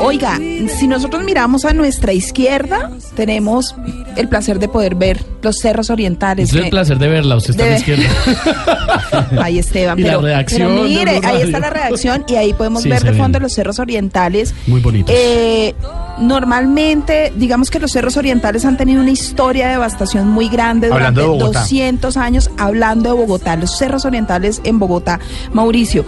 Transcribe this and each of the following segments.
Oiga, si nosotros miramos a nuestra izquierda, tenemos el placer de poder ver los cerros orientales. Es el placer de verla, usted está a la izquierda. Ahí Esteban, Y la pero, redacción pero de mire, ahí está la redacción y ahí podemos Sí, ver de ven. fondo los cerros orientales. Muy bonitos. Eh, normalmente, digamos que los cerros orientales han tenido una historia de devastación muy grande Hablando durante de Bogotá. 200 años, hablando de Bogotá, los cerros orientales en Bogotá, Mauricio.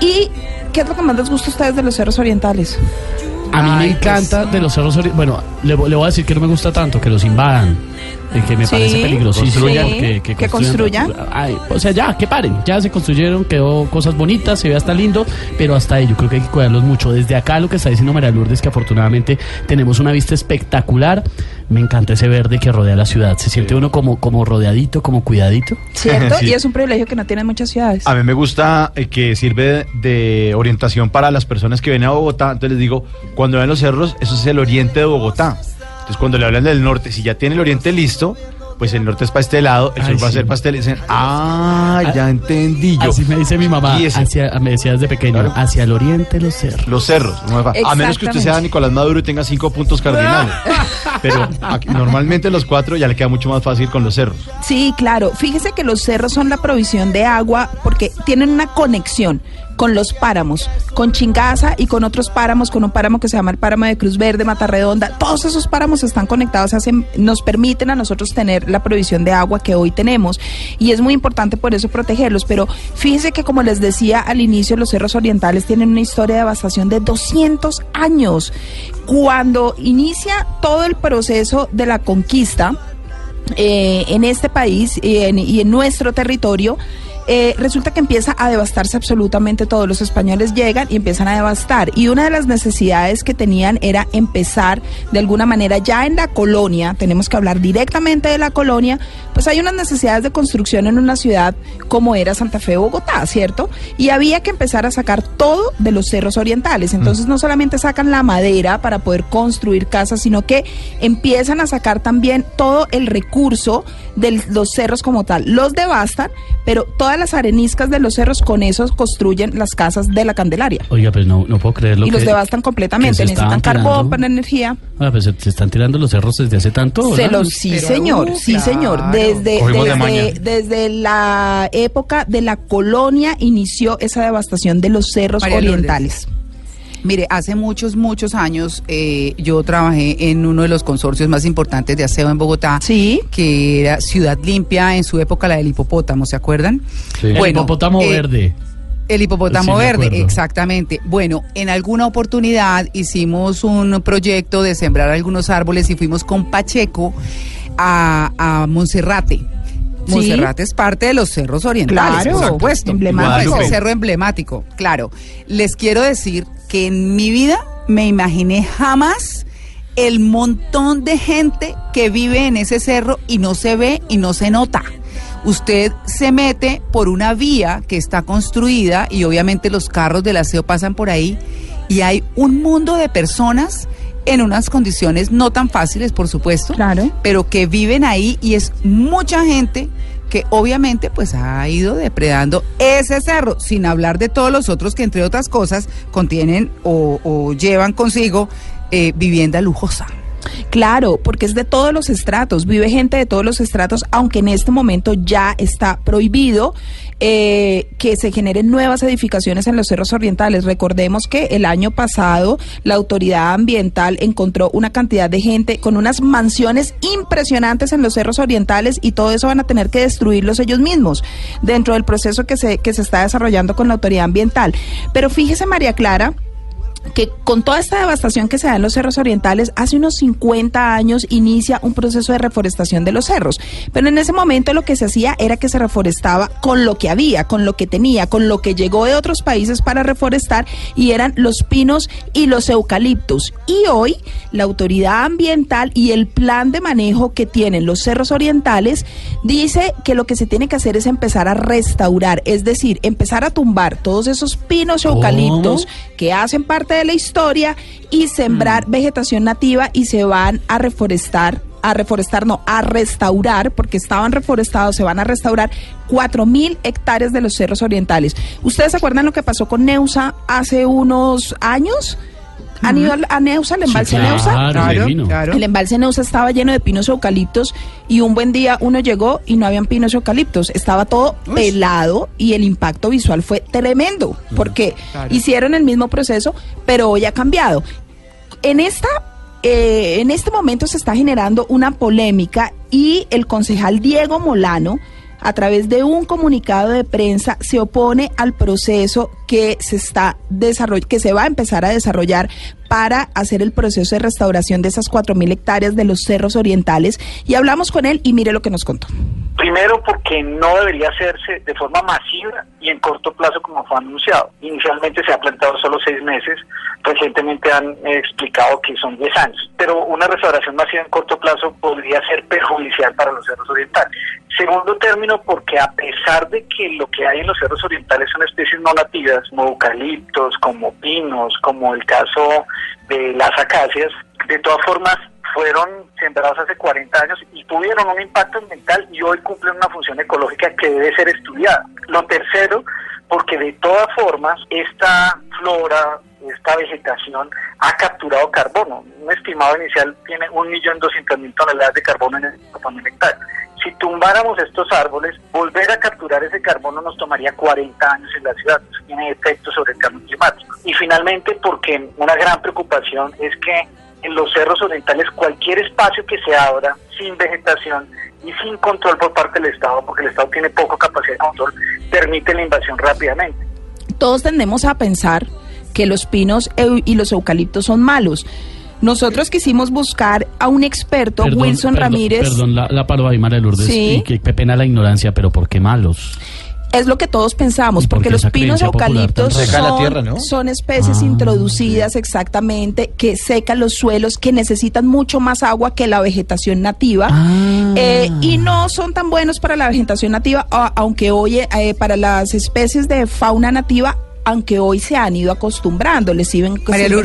¿Y qué es lo que más les gusta a ustedes de los cerros orientales? A mí me Ay, encanta de los cerros ori- Bueno, le, le voy a decir que no me gusta tanto, que los invadan. eh, que me Sí, parece peligrosísimo. construyan. porque- Que construyan- construyan. Ay, o sea, ya, que paren. Ya se construyeron, quedó cosas bonitas, se ve hasta lindo, pero hasta ahí yo creo que hay que cuidarlos mucho. Desde acá lo que está diciendo María Lourdes, que afortunadamente tenemos una vista espectacular. Me encanta ese verde que rodea la ciudad. Se siente uno como, como rodeadito, como cuidadito. ¿Cierto? Sí. Y es un privilegio que no tienen muchas ciudades. A mí me gusta eh, que sirve de orientación para las personas que vienen a Bogotá. Entonces les digo, cuando ven los cerros, eso es el oriente de Bogotá. Entonces cuando le hablan del norte, si ya tiene el oriente listo, pues el norte es para este lado, el Ay, sur va a sí. ser para este lado. Y Dicen, ah, ya entendí yo. Así me dice mi mamá. Ese. Hacia, me decía desde pequeño, Claro. hacia el oriente los cerros. Los cerros. no A menos que usted sea. Nicolás Maduro y tenga cinco puntos cardinales. Pero aquí, normalmente los cuatro ya le queda mucho más fácil con los cerros. Sí, claro. Fíjese que los cerros son la provisión de agua porque tienen una conexión con los páramos, con Chingaza y con otros páramos, con un páramo que se llama el páramo de Cruz Verde, Mata Redonda. Todos esos páramos están conectados, hacen, nos permiten a nosotros tener la provisión de agua que hoy tenemos y es muy importante por eso protegerlos. Pero fíjese que como les decía al inicio, los cerros orientales tienen una historia de devastación de 200 años. Cuando inicia todo el proceso de la conquista, eh, en este país y en, y en nuestro territorio, eh, resulta que empieza a devastarse absolutamente todo. Los españoles llegan y empiezan a devastar. Y una de las necesidades que tenían era empezar de alguna manera ya en la colonia, tenemos que hablar directamente de la colonia, pues hay unas necesidades de construcción en una ciudad como era Santa Fe, Bogotá, ¿cierto? Y había que empezar a sacar todo de los cerros orientales. Entonces no solamente sacan la madera para poder construir casas, sino que empiezan a sacar también todo el recurso de los cerros como tal. Los devastan, pero todas las areniscas de los cerros con esos construyen las casas de la Candelaria. Oiga, pero no, no puedo creer lo y que... los devastan completamente. Necesitan carbón para energía. Ah, pues se, se están tirando los cerros desde hace tanto. Se los, sí, Pero, señor, uh, sí, señor. claro. Desde, Cogimos de maña. desde, desde la época de la colonia inició esa devastación de los cerros María Lourdes. Mire, hace muchos, muchos años eh, yo trabajé en uno de los consorcios más importantes de aseo en Bogotá, Sí. que era Ciudad Limpia, en su época la del hipopótamo, ¿se acuerdan? Sí. El Bueno, hipopótamo eh, verde. El hipopótamo Sí, verde, exactamente. Bueno, en alguna oportunidad hicimos un proyecto de sembrar algunos árboles y fuimos con Pacheco a, a Monserrate. Sí. Monserrate es parte de los cerros orientales, Claro, por supuesto. emblemático. Es el Guadalupe. cerro emblemático, claro. Les quiero decir que en mi vida me imaginé jamás el montón de gente que vive en ese cerro y no se ve y no se nota. Usted se mete por una vía que está construida y obviamente los carros del aseo pasan por ahí y hay un mundo de personas en unas condiciones no tan fáciles, por supuesto, Claro. pero que viven ahí y es mucha gente que obviamente pues ha ido depredando ese cerro, sin hablar de todos los otros que entre otras cosas contienen o, llevan consigo eh, vivienda lujosa. Claro, porque es de todos los estratos, vive gente de todos los estratos, aunque en este momento ya está prohibido eh, que se generen nuevas edificaciones en los cerros orientales. Recordemos que el año pasado la autoridad ambiental encontró una cantidad de gente con unas mansiones impresionantes en los cerros orientales y todo eso van a tener que destruirlos ellos mismos dentro del proceso que se, que se está desarrollando con la autoridad ambiental. Pero fíjese, María Clara, que con toda esta devastación que se da en los cerros orientales, hace unos 50 años inicia un proceso de reforestación de los cerros. Pero en ese momento lo que se hacía era que se reforestaba con lo que había, con lo que tenía, con lo que llegó de otros países para reforestar y eran los pinos y los eucaliptos. Y hoy la autoridad ambiental y el plan de manejo que tienen los cerros orientales dice que lo que se tiene que hacer es empezar a restaurar, es decir, empezar a tumbar todos esos pinos y eucaliptos que hacen parte de la historia y sembrar vegetación nativa y se van a reforestar a reforestar, no, a restaurar, porque estaban reforestados, se van a restaurar 4.000 hectáreas de los cerros orientales. ¿Ustedes se acuerdan lo que pasó con Neusa hace unos años? ¿Han ido al- a Neusa, al embalse Sí, Neusa? claro, divino. El embalse Neusa estaba lleno de pinos y eucaliptos y un buen día uno llegó y no habían pinos y eucaliptos. Estaba todo pelado y el impacto visual fue tremendo porque hicieron el mismo proceso, pero hoy ha cambiado. En esta eh, en este momento se está generando una polémica y el concejal Diego Molano a través de un comunicado de prensa se opone al proceso que se está que se va a empezar a desarrollar para hacer el proceso de restauración de esas 4.000 hectáreas de los cerros orientales y hablamos con él y mire lo que nos contó. Primero porque no debería hacerse de forma masiva y en corto plazo como fue anunciado. Inicialmente se ha plantado solo seis meses, recientemente han explicado que son 10 años, pero una restauración masiva en corto plazo podría ser perjudicial para los cerros orientales. Segundo término porque a pesar de que lo que hay en los cerros orientales son especies no nativas, como eucaliptos, como pinos, como el caso de las acacias, de todas formas fueron sembrados hace 40 años y tuvieron un impacto ambiental y hoy cumplen una función ecológica que debe ser estudiada. Lo tercero, porque de todas formas esta flora, esta vegetación ha capturado carbono. Un estimado inicial tiene 1.200.000 toneladas de carbono en el 4.000 hectáreas. Si tumbáramos estos árboles, volver a capturar ese carbono nos tomaría 40 años en la ciudad. Eso tiene efectos sobre el cambio climático. Y finalmente, porque una gran preocupación es que en los cerros orientales cualquier espacio que se abra sin vegetación y sin control por parte del Estado, porque el Estado tiene poca capacidad de control, permite la invasión rápidamente. todos tendemos a pensar que los pinos y los eucaliptos son malos. Nosotros quisimos buscar a un experto, Perdón, Wilson perdón, Ramírez. Perdón, la, la paro ahí, María Lourdes. Sí. Y qué pena la ignorancia, pero ¿por qué malos? Es lo que todos pensamos, ¿Y por porque los pinos eucaliptos la son, tierra, ¿no? son especies Ah, introducidas exactamente que secan los suelos, que necesitan mucho más agua que la vegetación nativa. Ah. Eh, y no son tan buenos para la vegetación nativa, a- aunque hoy eh, para las especies de fauna nativa, aunque hoy se han ido acostumbrando, les sirven,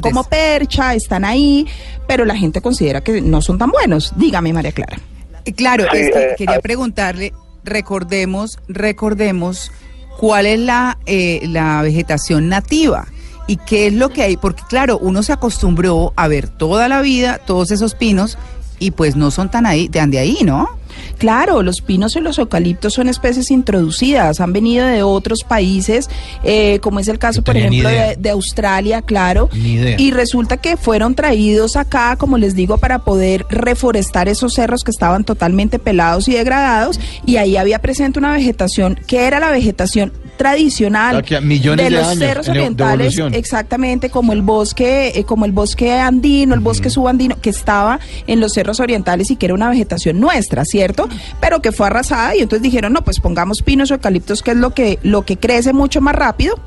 como percha, están ahí, pero la gente considera que no son tan buenos. Dígame, María Clara. Eh, Claro, Sí, es que eh, quería ah. preguntarle, recordemos, recordemos cuál es la, eh, la vegetación nativa y qué es lo que hay, porque claro, uno se acostumbró a ver toda la vida todos esos pinos y pues no son tan ahí, de ahí, ¿no? Claro, los pinos y los eucaliptos son especies introducidas, han venido de otros países, eh, como es el caso, No por ejemplo, de, de Australia, claro. Ni idea. Y resulta que fueron traídos acá, como les digo, para poder reforestar esos cerros que estaban totalmente pelados y degradados. Y ahí había presente una vegetación que era la vegetación tradicional millones de los años cerros e- orientales, exactamente como el bosque, eh, como el bosque andino, el bosque subandino que estaba en los cerros orientales y que era una vegetación nuestra, ¿cierto? Pero que fue arrasada y entonces dijeron, no, pues pongamos pinos o eucaliptos, que es lo que, lo que crece mucho más rápido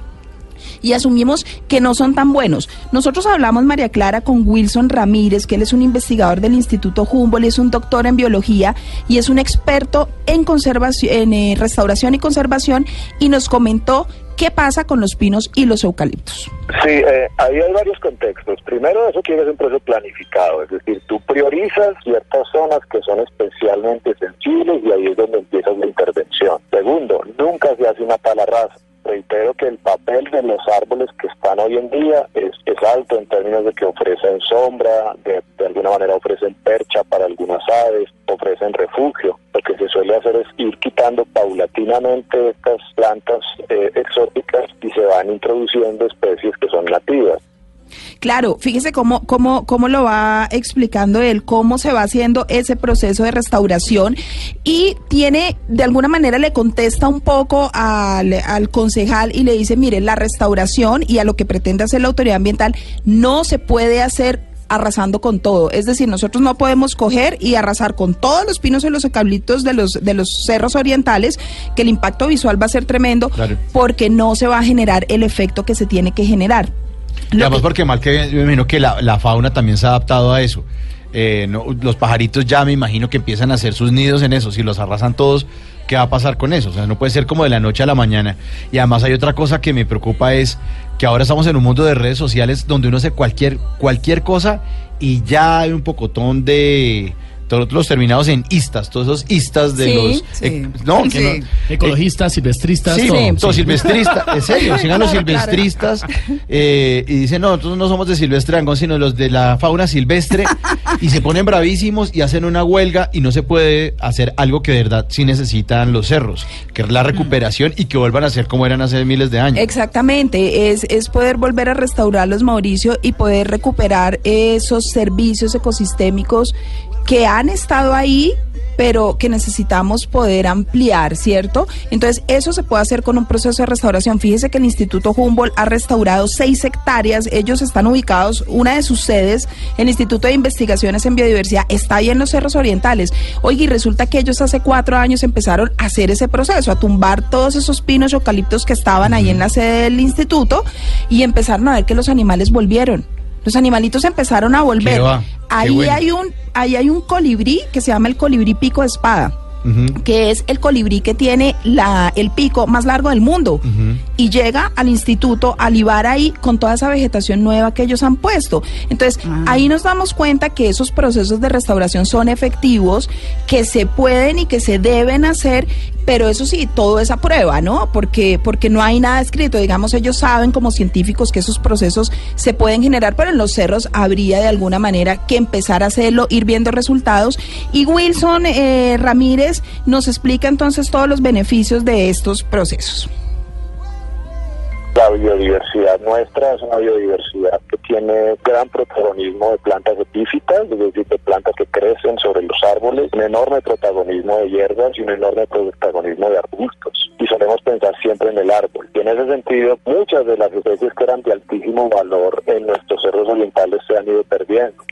y asumimos que no son tan buenos. Nosotros hablamos, María Clara, con Wilson Ramírez, que él es un investigador del Instituto Humboldt, es un doctor en biología y es un experto en conservación, en eh, restauración y conservación, y nos comentó qué pasa con los pinos y los eucaliptos. Sí, eh, ahí hay varios contextos. Primero, eso quiere ser un proceso planificado, es decir, tú priorizas ciertas zonas que son especialmente sensibles y ahí es donde empiezas la intervención. Segundo, nunca se hace una tala rasa. Reitero que el papel de los árboles que están hoy en día es, es alto en términos de que ofrecen sombra, de, de alguna manera ofrecen percha para algunas aves, ofrecen refugio. Lo que se suele hacer es ir quitando paulatinamente estas plantas eh, exóticas y se van introduciendo especies que son nativas. Claro, fíjese cómo, cómo, cómo lo va explicando él, cómo se va haciendo ese proceso de restauración y tiene, de alguna manera le contesta un poco al, al concejal y le dice, mire, la restauración y a lo que pretende hacer la autoridad ambiental no se puede hacer arrasando con todo. Es decir, nosotros no podemos coger y arrasar con todos los pinos y los eucaliptos de los, de los cerros orientales, que el impacto visual va a ser tremendo, Claro. porque no se va a generar el efecto que se tiene que generar. Además que- porque mal que yo me imagino que la, la fauna también se ha adaptado a eso. Eh, no, los pajaritos ya me imagino que empiezan a hacer sus nidos en eso. Si los arrasan todos, ¿qué va a pasar con eso? O sea, no puede ser como de la noche a la mañana. Y además hay otra cosa que me preocupa es que ahora estamos en un mundo de redes sociales donde uno hace cualquier, cualquier cosa y ya hay un pocotón de todos los terminados en istas, todos esos istas de Sí, los... sí. eh, no, que Sí. no- eh, Ecologistas, silvestristas, Sí, todo. todos Sí. silvestristas, en serio, sigan los silvestristas eh, y dicen, no, nosotros no somos de Silvestre Dangond, sino los de la fauna silvestre y se ponen bravísimos y hacen una huelga y no se puede hacer algo que de verdad sí necesitan los cerros, que es la recuperación y que vuelvan a ser como eran hace miles de años. Exactamente, es, es poder volver a restaurarlos, Mauricio, y poder recuperar esos servicios ecosistémicos que han estado ahí pero que necesitamos poder ampliar, ¿cierto? Entonces, eso se puede hacer con un proceso de restauración. Fíjese que el Instituto Humboldt ha restaurado seis hectáreas. Ellos están ubicados, una de sus sedes, el Instituto de Investigaciones en Biodiversidad, está ahí en los Cerros Orientales. Oye, y resulta que ellos hace cuatro años empezaron a hacer ese proceso, a tumbar todos esos pinos y eucaliptos que estaban ahí en la sede del instituto y empezaron a ver que los animales volvieron. Los animalitos empezaron a volver. Ahí bueno. hay un, ahí hay un colibrí que se llama el colibrí pico de espada. Que es el colibrí que tiene la, el pico más largo del mundo y llega al instituto a libar ahí con toda esa vegetación nueva que ellos han puesto. Entonces, Ah. ahí nos damos cuenta que esos procesos de restauración son efectivos, que se pueden y que se deben hacer, pero eso sí, todo es a prueba, ¿no? Porque, porque no hay nada escrito. Digamos, ellos saben como científicos que esos procesos se pueden generar, pero en los cerros habría de alguna manera que empezar a hacerlo, ir viendo resultados. Y Wilson eh, Ramírez nos explica entonces todos los beneficios de estos procesos. La biodiversidad nuestra es una biodiversidad que tiene gran protagonismo de plantas epífitas, es decir, de plantas que crecen sobre los árboles, un enorme protagonismo de hierbas y un enorme protagonismo de arbustos. Y solemos pensar siempre en el árbol. Y en ese sentido, muchas de las especies que eran de altísimo valor en nuestros cerros orientales se han ido perdiendo.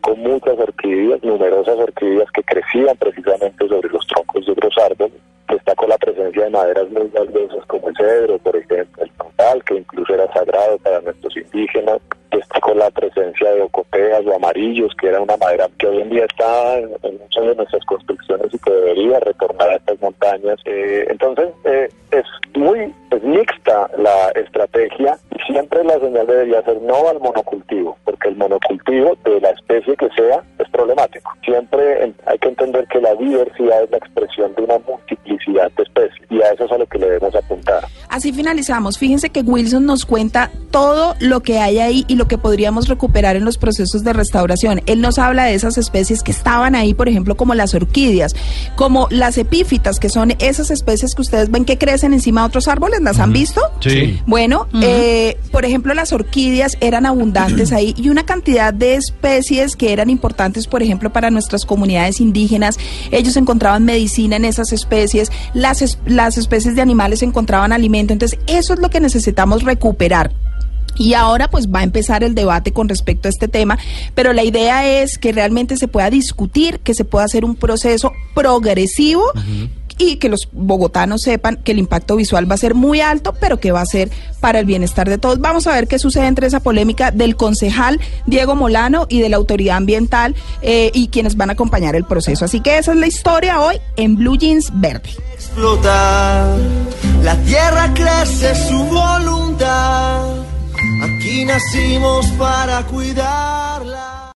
Con muchas orquídeas, numerosas orquídeas que crecían precisamente sobre los troncos de otros árboles destacó la presencia de maderas muy valiosas como el cedro, por ejemplo, el frontal, que incluso era sagrado para nuestros indígenas. Destacó la presencia de ocoteas o amarillos, que era una madera que hoy en día está en, muchas de nuestras construcciones y que debería retornar a estas montañas. Eh, entonces, eh, es muy mixta la estrategia y siempre la señal debería ser no al monocultivo, porque el monocultivo de la especie que sea es problemático. Siempre hay que entender que la diversidad es la expresión de una multiplicidad especies y a eso es a lo que le debemos apuntar. Así finalizamos. Fíjense que Wilson nos cuenta todo lo que hay ahí y lo que podríamos recuperar en los procesos de restauración. Él nos habla de esas especies que estaban ahí, por ejemplo, como las orquídeas, como las epífitas, que son esas especies que ustedes ven que crecen encima de otros árboles. ¿Las han visto? Sí. Bueno, eh, por ejemplo, las orquídeas eran abundantes ahí y una cantidad de especies que eran importantes, por ejemplo, para nuestras comunidades indígenas. Ellos encontraban medicina en esas especies, las, las especies de animales encontraban alimento. Entonces, eso es lo que necesitamos recuperar. Y ahora pues va a empezar el debate con respecto a este tema, pero la idea es que realmente se pueda discutir, que se pueda hacer un proceso progresivo y que los bogotanos sepan que el impacto visual va a ser muy alto, pero que va a ser para el bienestar de todos. Vamos a ver qué sucede entre esa polémica del concejal Diego Molano y de la autoridad ambiental eh, y quienes van a acompañar el proceso. Así que esa es la historia hoy en Blue Jeans Verde. explotar. La tierra crece su voluntad. Aquí nacimos para cuidar.